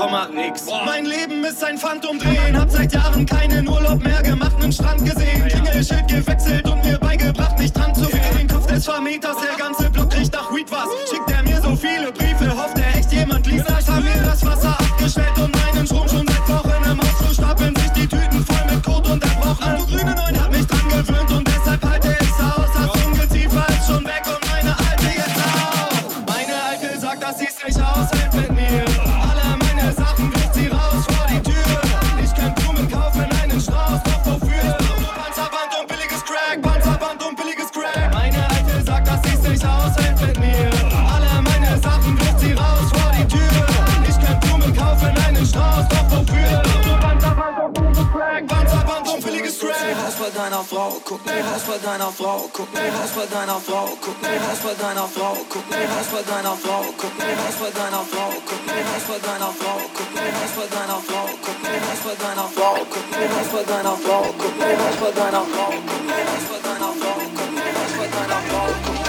1,x. Mein Leben ist ein Phantom drehen. Hab seit Jahren keinen Urlaub mehr gemacht, nen Strand gesehen. Klingelschild gewechselt und mir beigebracht, nicht dran zu gehen. Den Kopf des Vermieters, der ganze Block riecht nach Weed was. Schickt er mir so viele Briefe. Guck mir Haus bei deiner Frau, guck mir Haus bei deiner Frau, guck mir Haus bei deiner Frau, guck mir Haus bei deiner Frau, guck mir Haus bei deiner Frau, guck mir Haus bei deiner Frau, guck mir Haus bei deiner Frau, guck mir Haus bei deiner Frau, guck mir Haus bei deiner Frau, guck mir Haus bei deiner Frau, guck mir Haus bei deiner Frau, guck mir Haus bei deiner Frau, guck mir Haus bei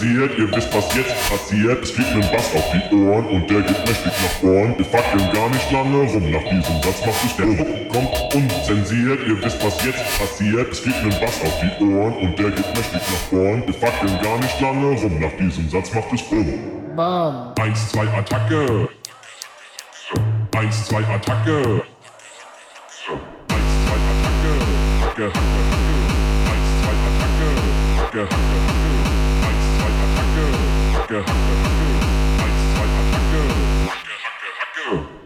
unzensiert. Ihr wisst, was jetzt passiert. Es fliegt ein Bass auf die Ohren und der geht mächtig nach vorn. Wir fackeln gar nicht lange rum. Nach diesem Satz macht es der Druck kommt unzensiert. Ihr wisst, was jetzt passiert. Es fliegt ein Bass auf die Ohren und der geht mächtig nach vorn. Wir fackeln gar nicht lange rum. Nach diesem Satz macht es Bumm. Bam. Eins, zwei, Attacke. Eins, zwei, Attacke. Eins, zwei, Attacke. Hacke, Hacke, Hacke. Eins, zwei, Attacke. Hacke, Hacke, Hacke. Hacke.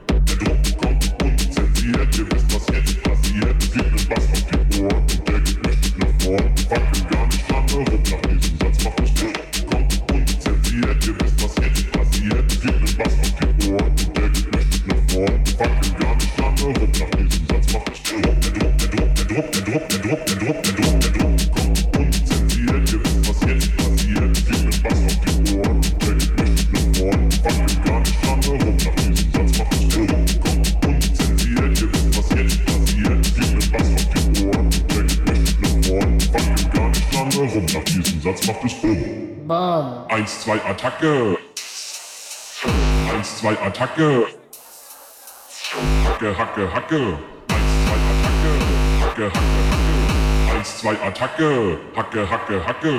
Der Druck kommt unzensiert. Ihr wisst, was jetzt passiert. Es gibt einen Bass auf die Ohren und der geht mächtig nach vorn. Fackeln gar nicht lange rum. Nach diesem Attacke. Eins, zwei, Attacke. Hacke, Hacke, Hacke. Eins, zwei, Attacke. Hacke, Hacke, Hacke. Eins, zwei, Attacke. Hacke, Hacke, Hacke.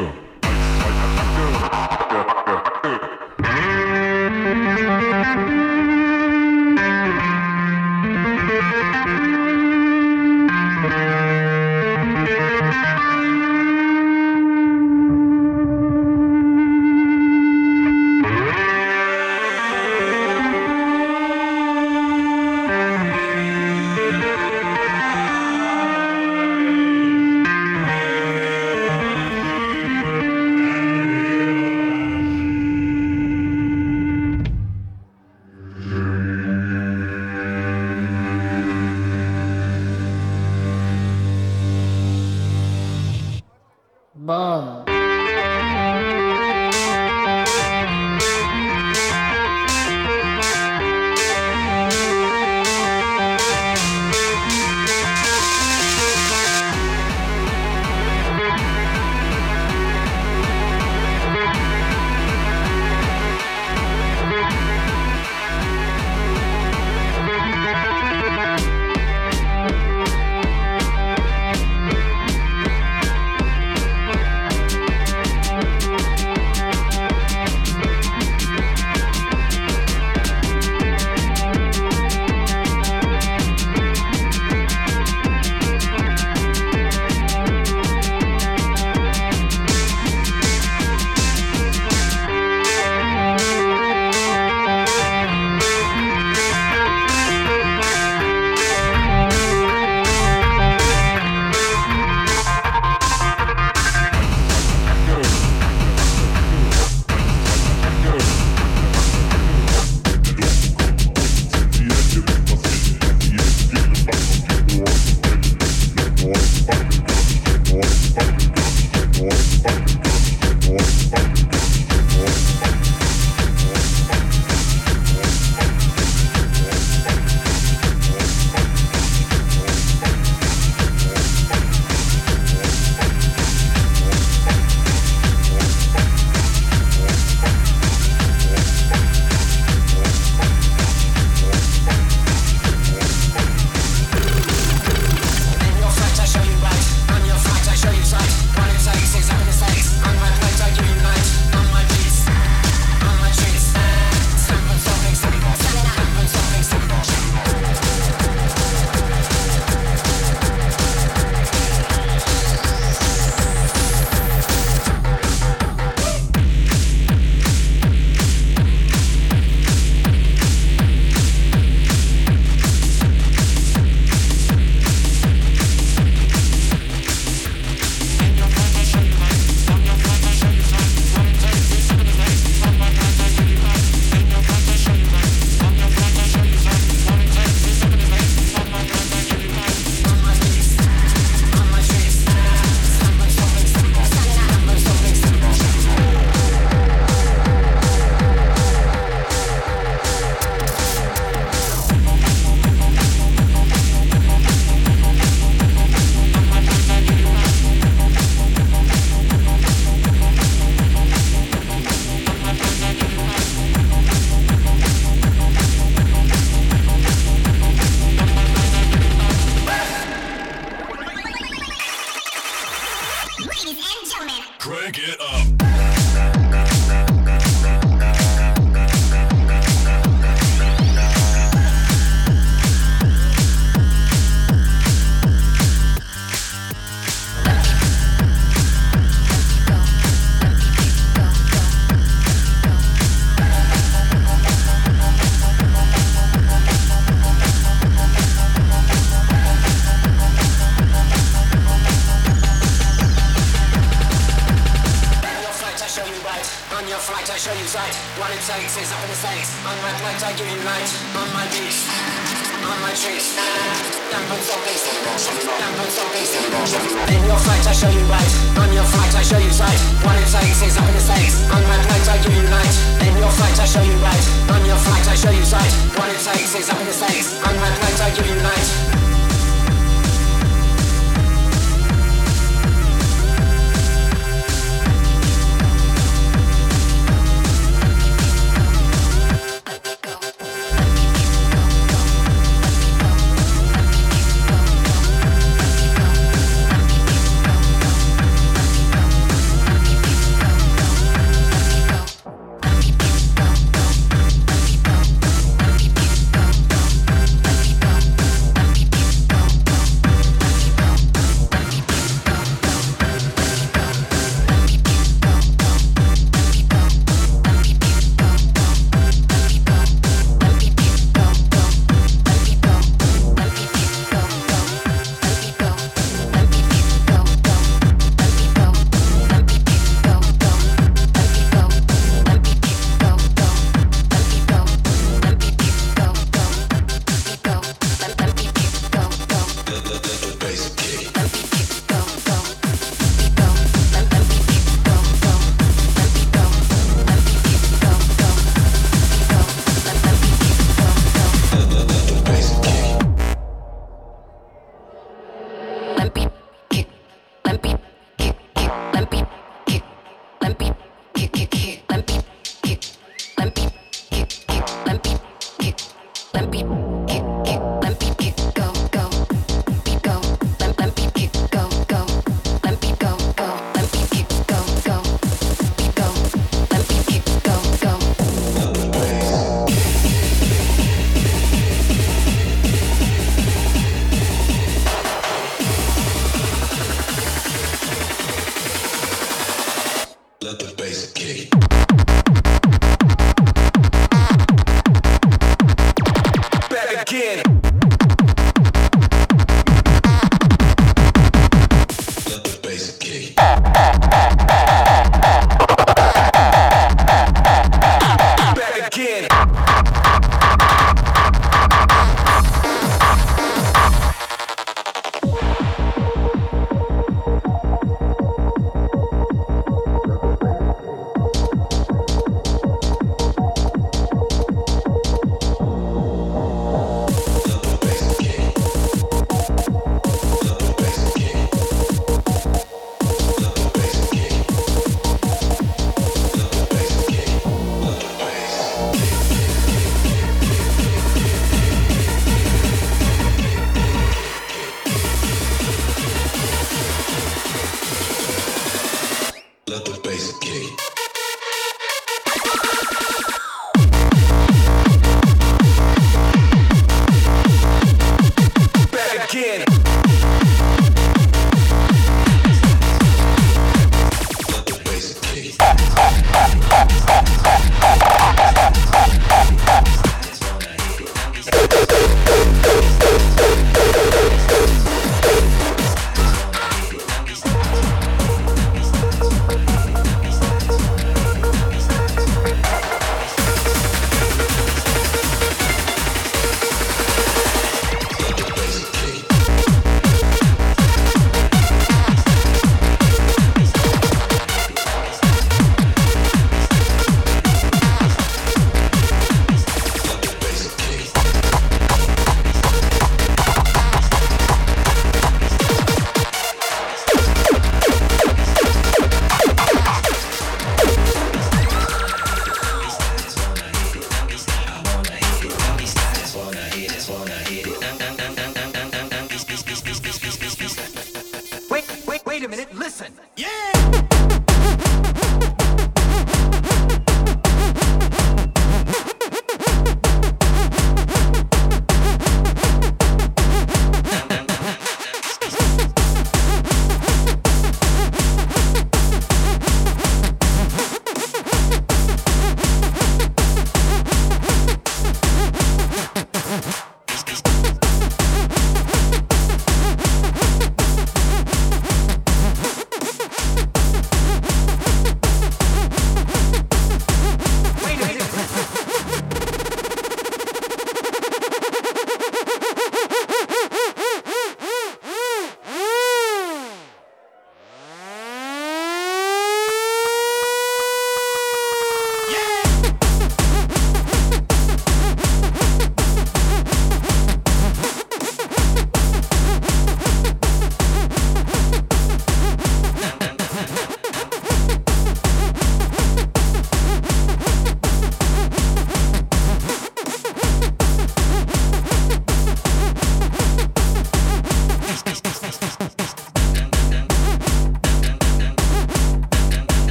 Flight, I show you right. On your flight, I show you sight. What it takes is up in the stakes. On my flight, I give you light. In your flight, I show you right. On your flight, I show you sight. What it takes is up in the stakes. On my flight, I give you light.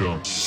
show.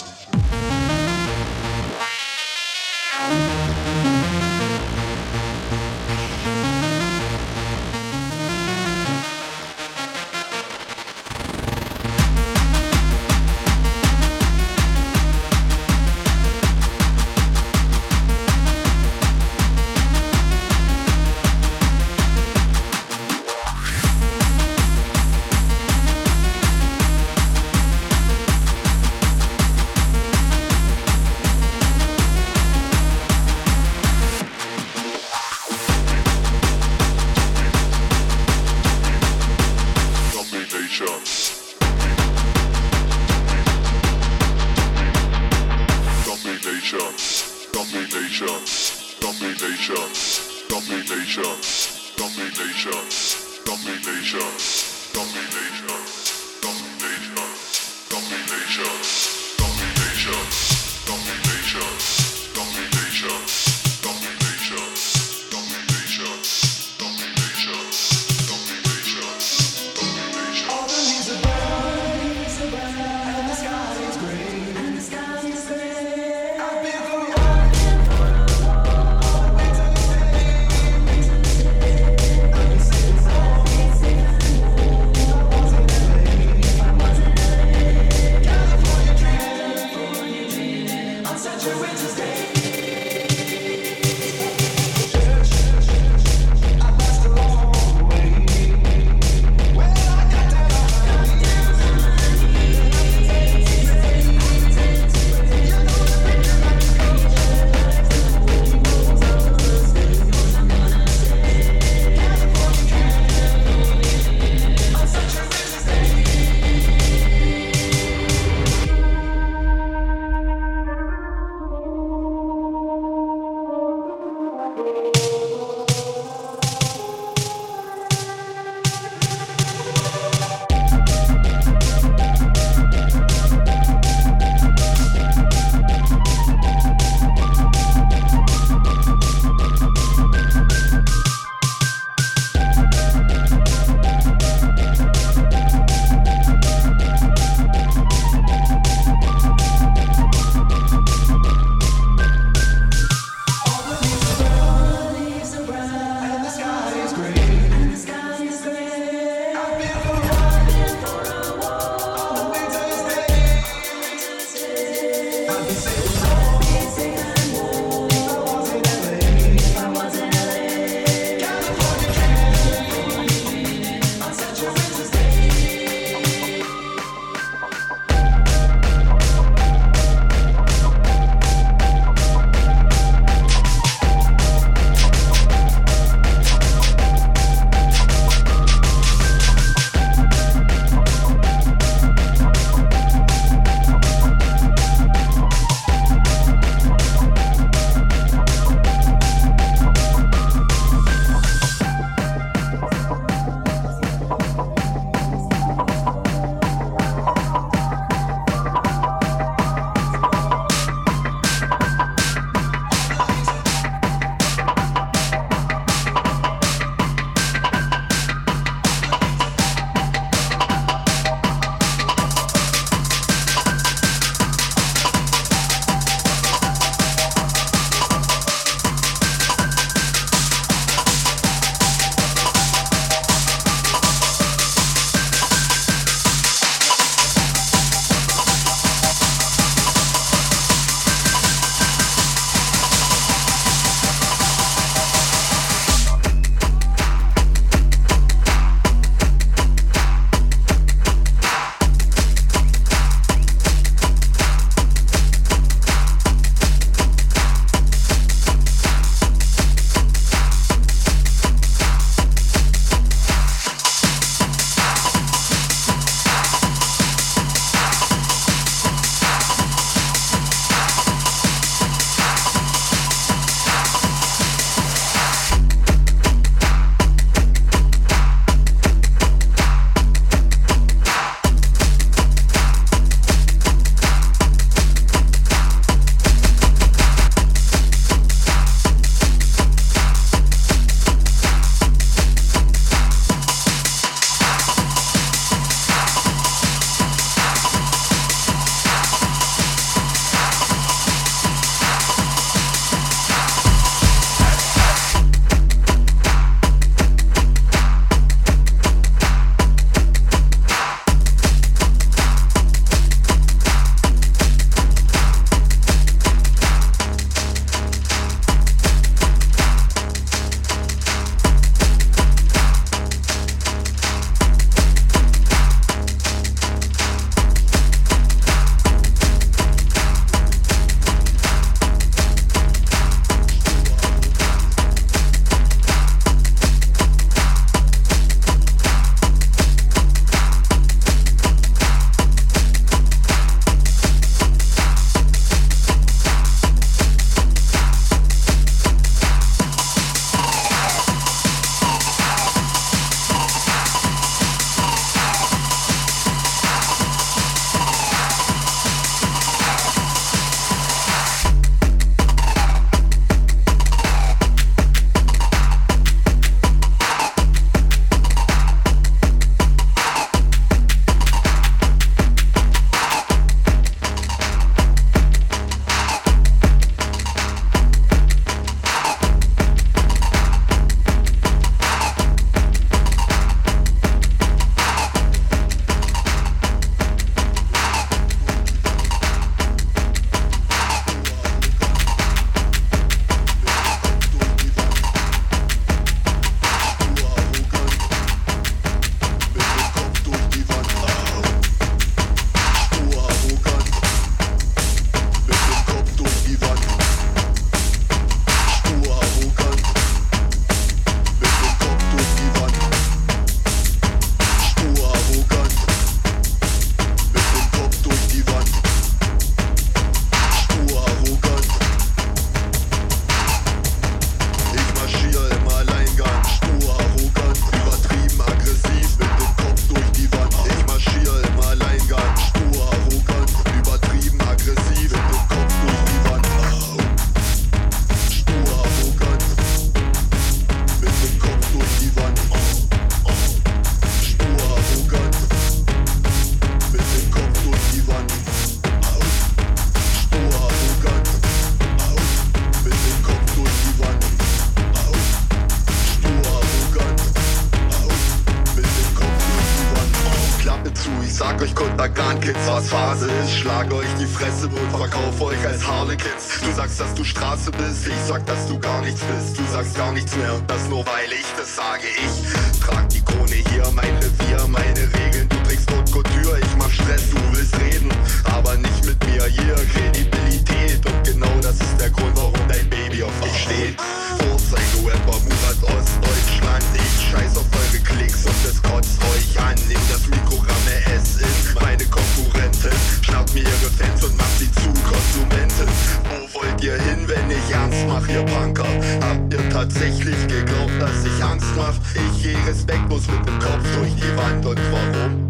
Jetzt was Phase ist. Schlag euch die Fresse und verkauf euch als Harlequins. Du sagst, dass du Straße bist, ich sag, dass du gar nichts bist. Du sagst gar nichts mehr und das nur weil ich das sage. Ich trag die Krone hier, mein Revier, meine Regeln. Du trägst Haute Couture, ich mach Stress, du willst reden, aber nicht mit mir. Hier Kredibilität und genau das ist der Grund, warum dein Baby auf mich steht. Vorzeige-Rapper, Murat Ostdeutschland. Ich scheiß auf eure Klicks und es kotzt euch an. Nehmt das Mikro, ramme es in meine Konkurrentin. Schnappt mir ihre Fans und macht sie zu Konsumenten. Wo wollt ihr hin, wenn ich ernst mach, ihr Punker? Habt ihr tatsächlich geglaubt, dass ich Angst mach? Ich geh respektlos mit dem Kopf durch die Wand und warum?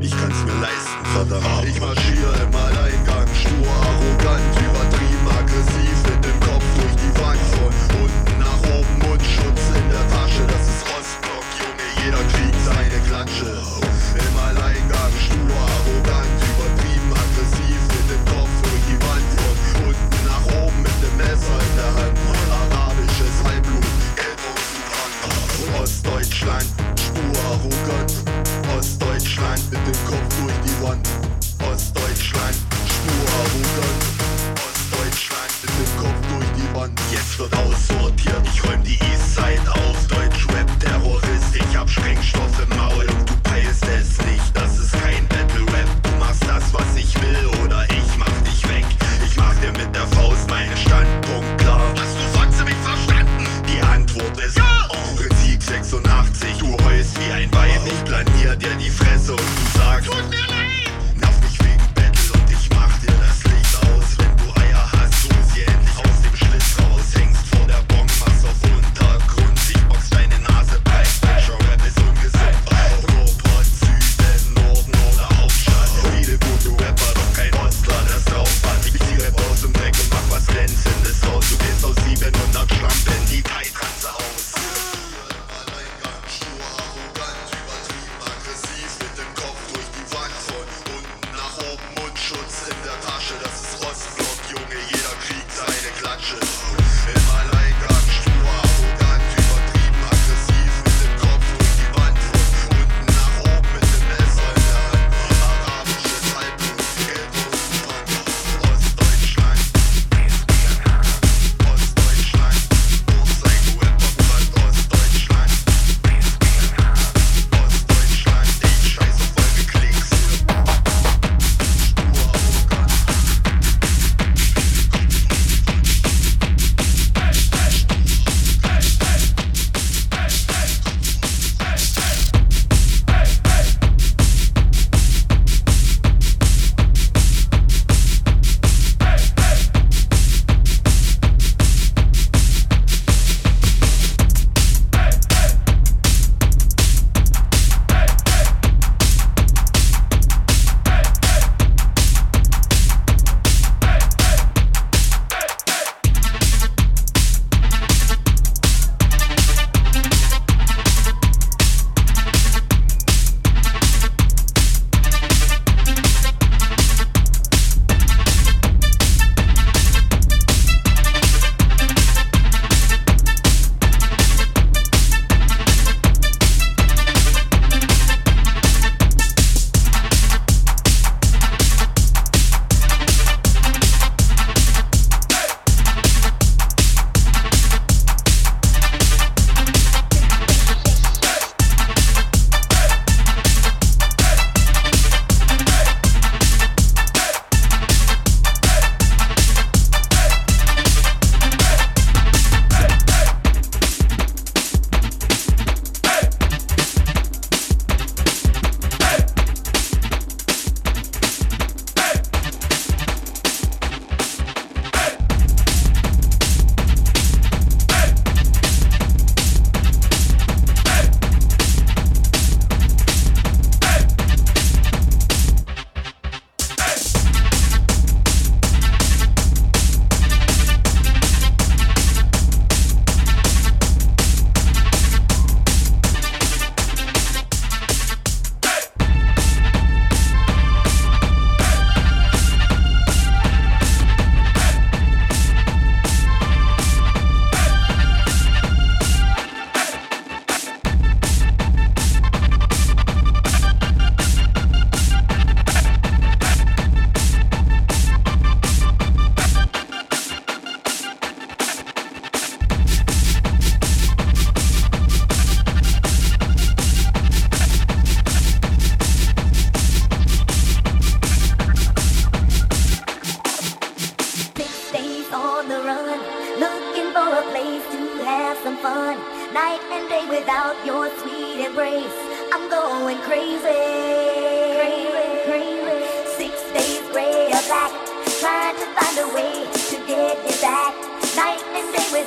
Ich kann's mir leisten, verdammt. Ich marschiere im Alleingang, stur, arrogant, übertrieben, jeder kriegt seine Klatsche. Im Alleingang, stur, arrogant, übertrieben, aggressiv, mit dem Kopf durch die Wand. Von unten nach oben, mit dem Messer in der Hand. Arabisches Halbblut, gelb und Ostdeutschland, stur, arrogant. Ostdeutschland mit dem Kopf durch die Wand. Ostdeutschland, spur arrogant. Ostdeutschland mit dem Kopf durch die Wand. Jetzt wird aussortiert,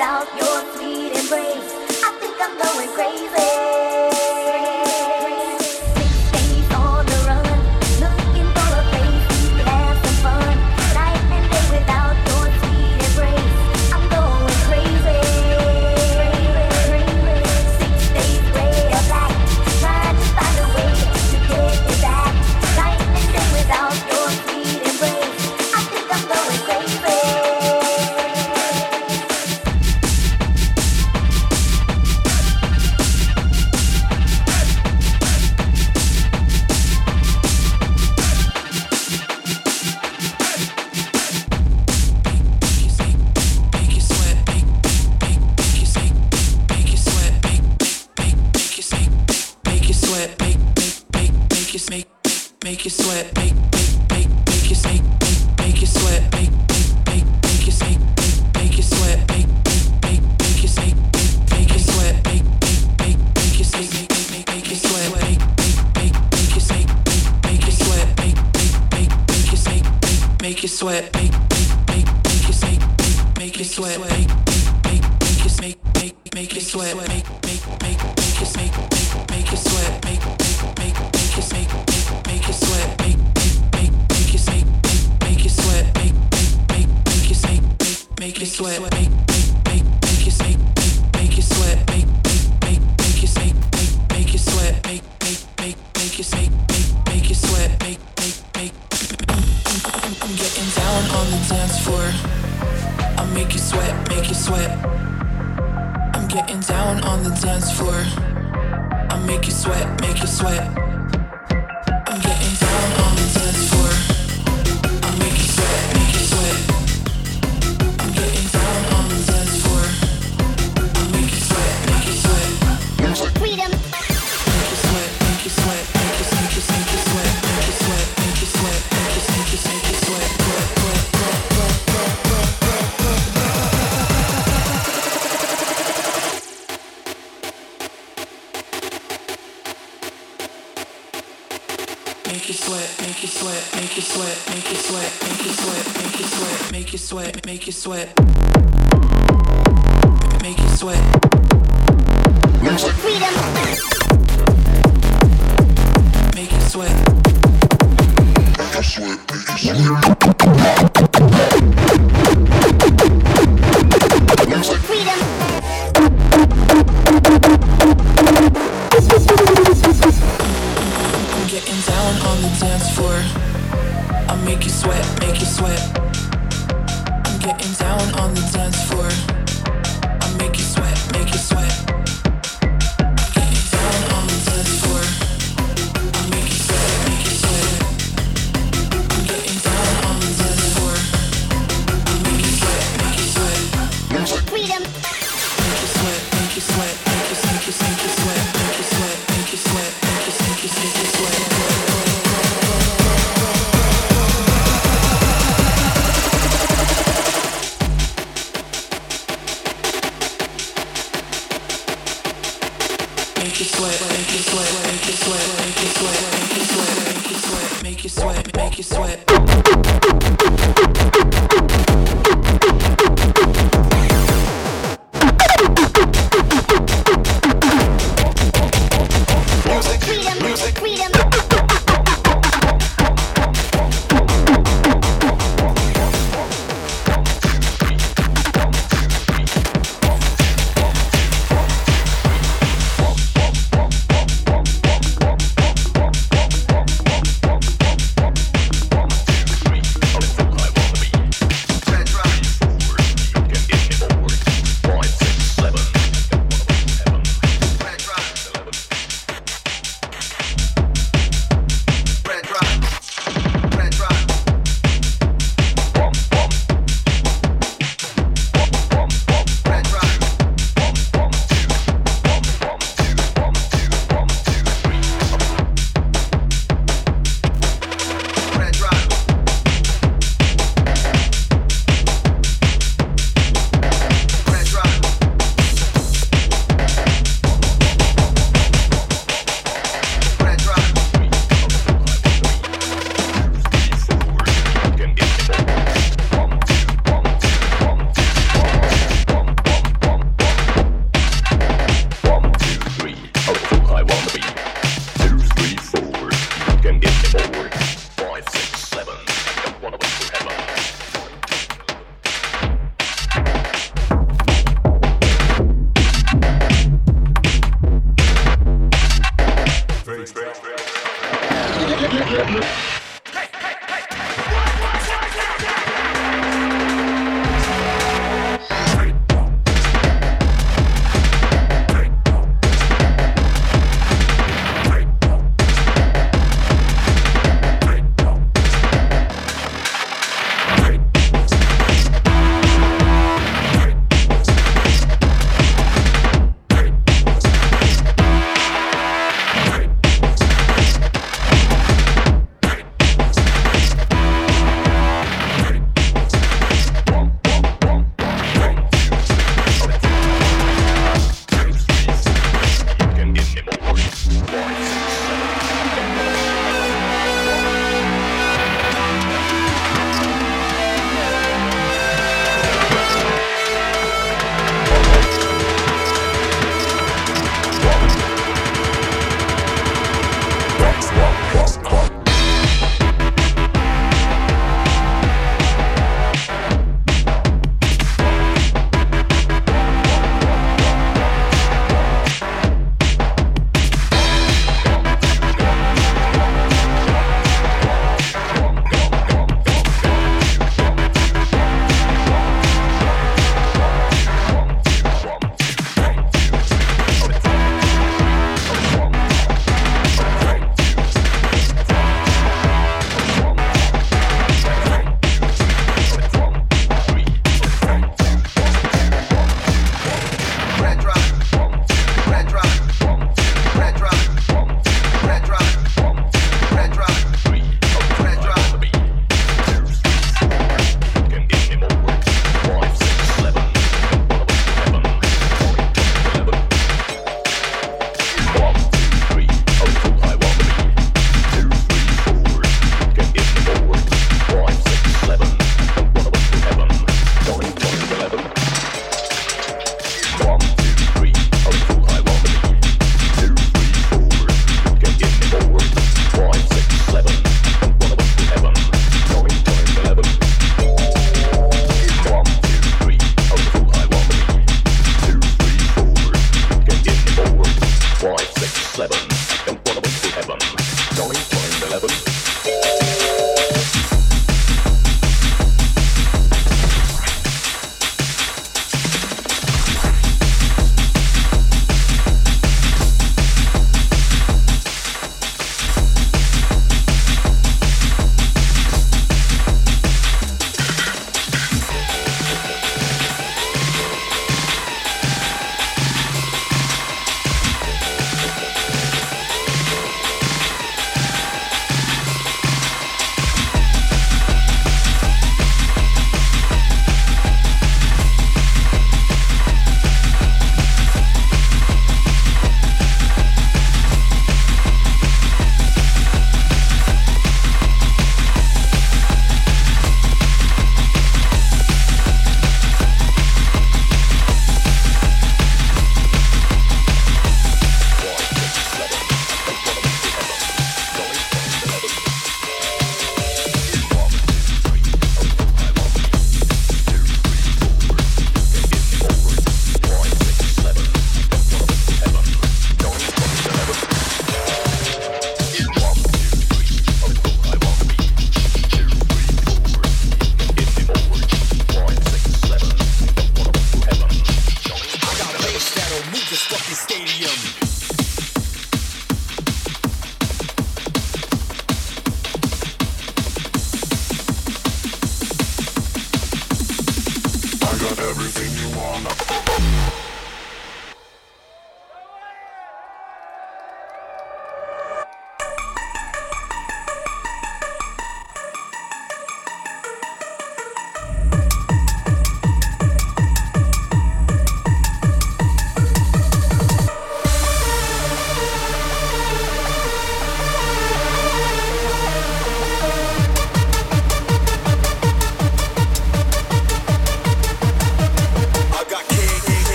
without your sweet embrace. I think I'm going crazy. you sweat.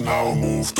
now move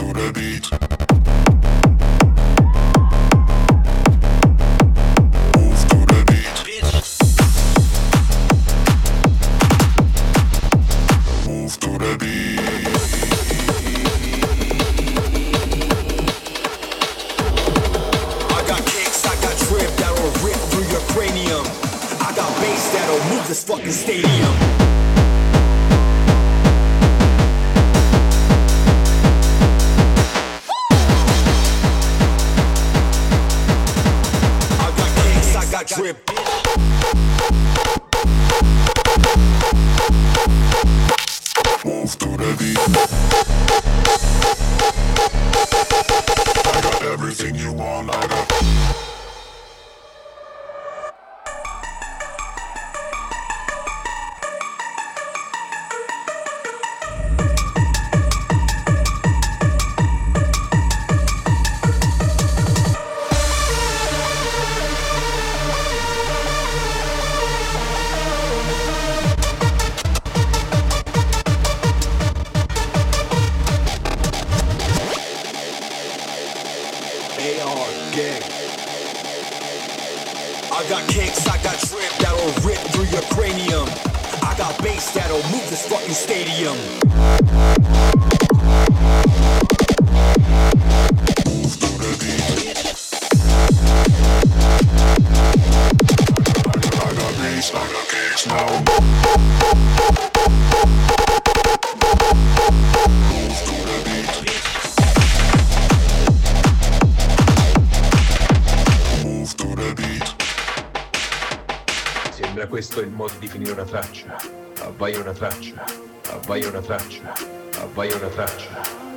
Bayona Thatcher, a Bayona Thatcher, a Bayona Thatcher,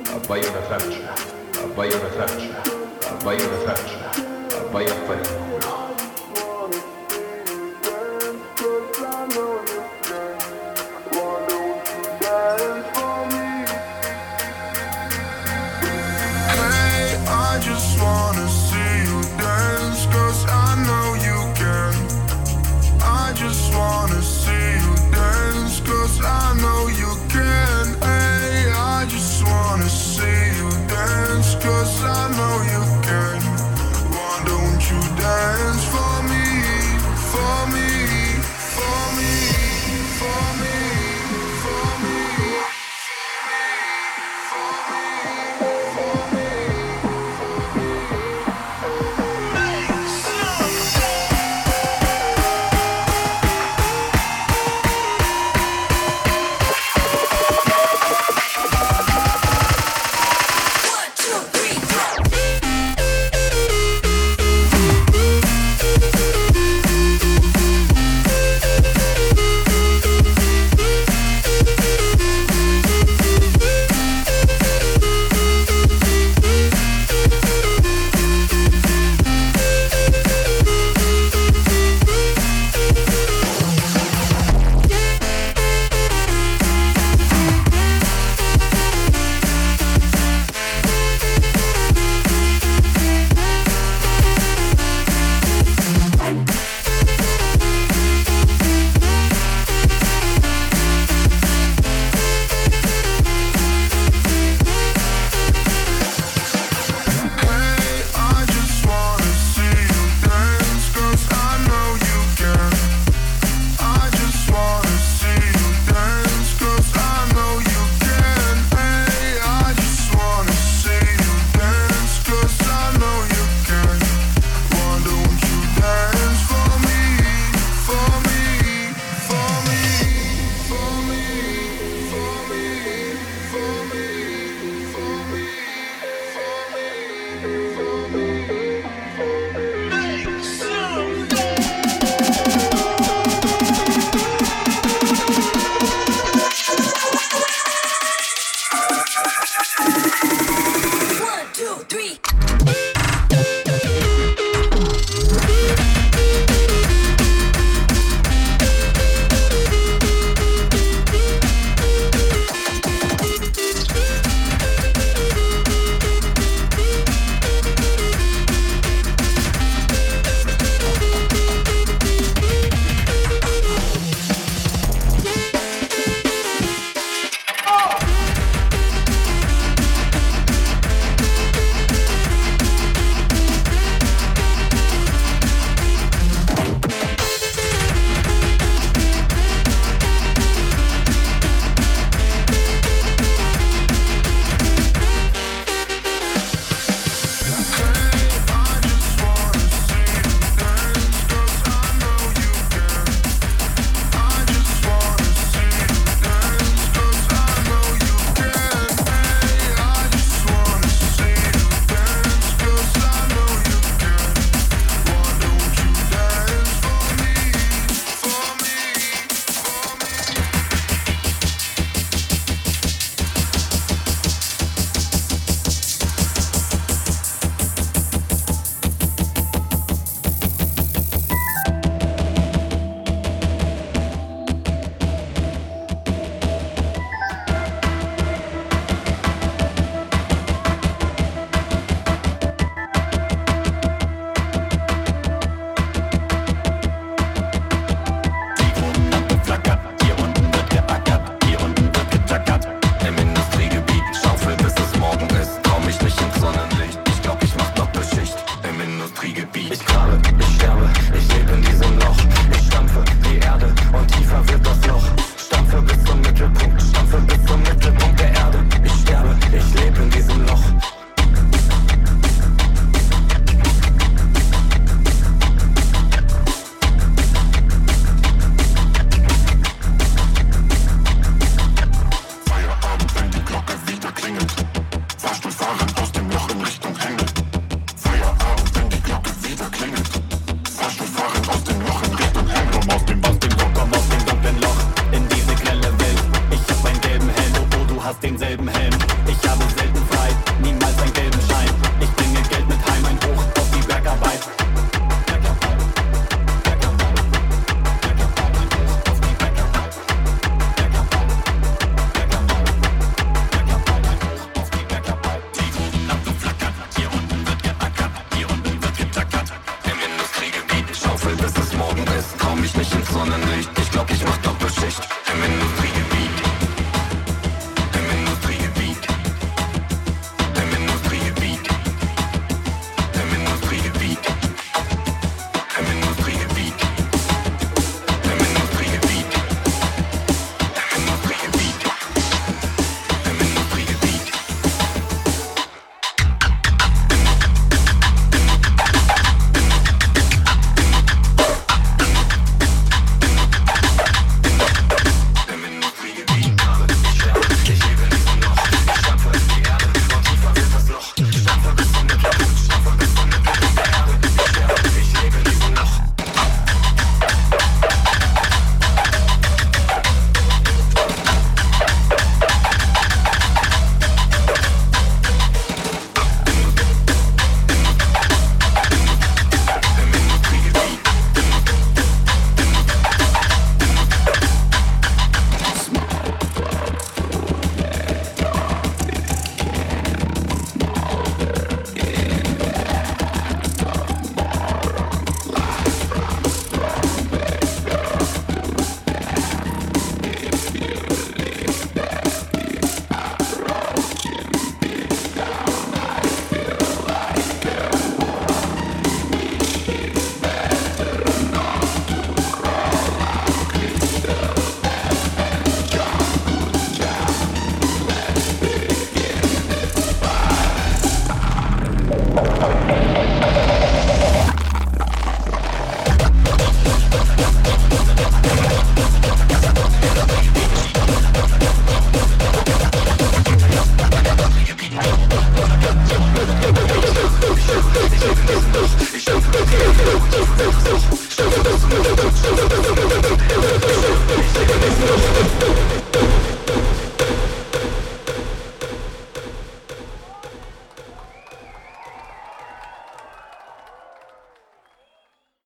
a Bayona Thatcher, a Bayona Thatcher, a Bayona Thatcher, a Bayona Thatcher.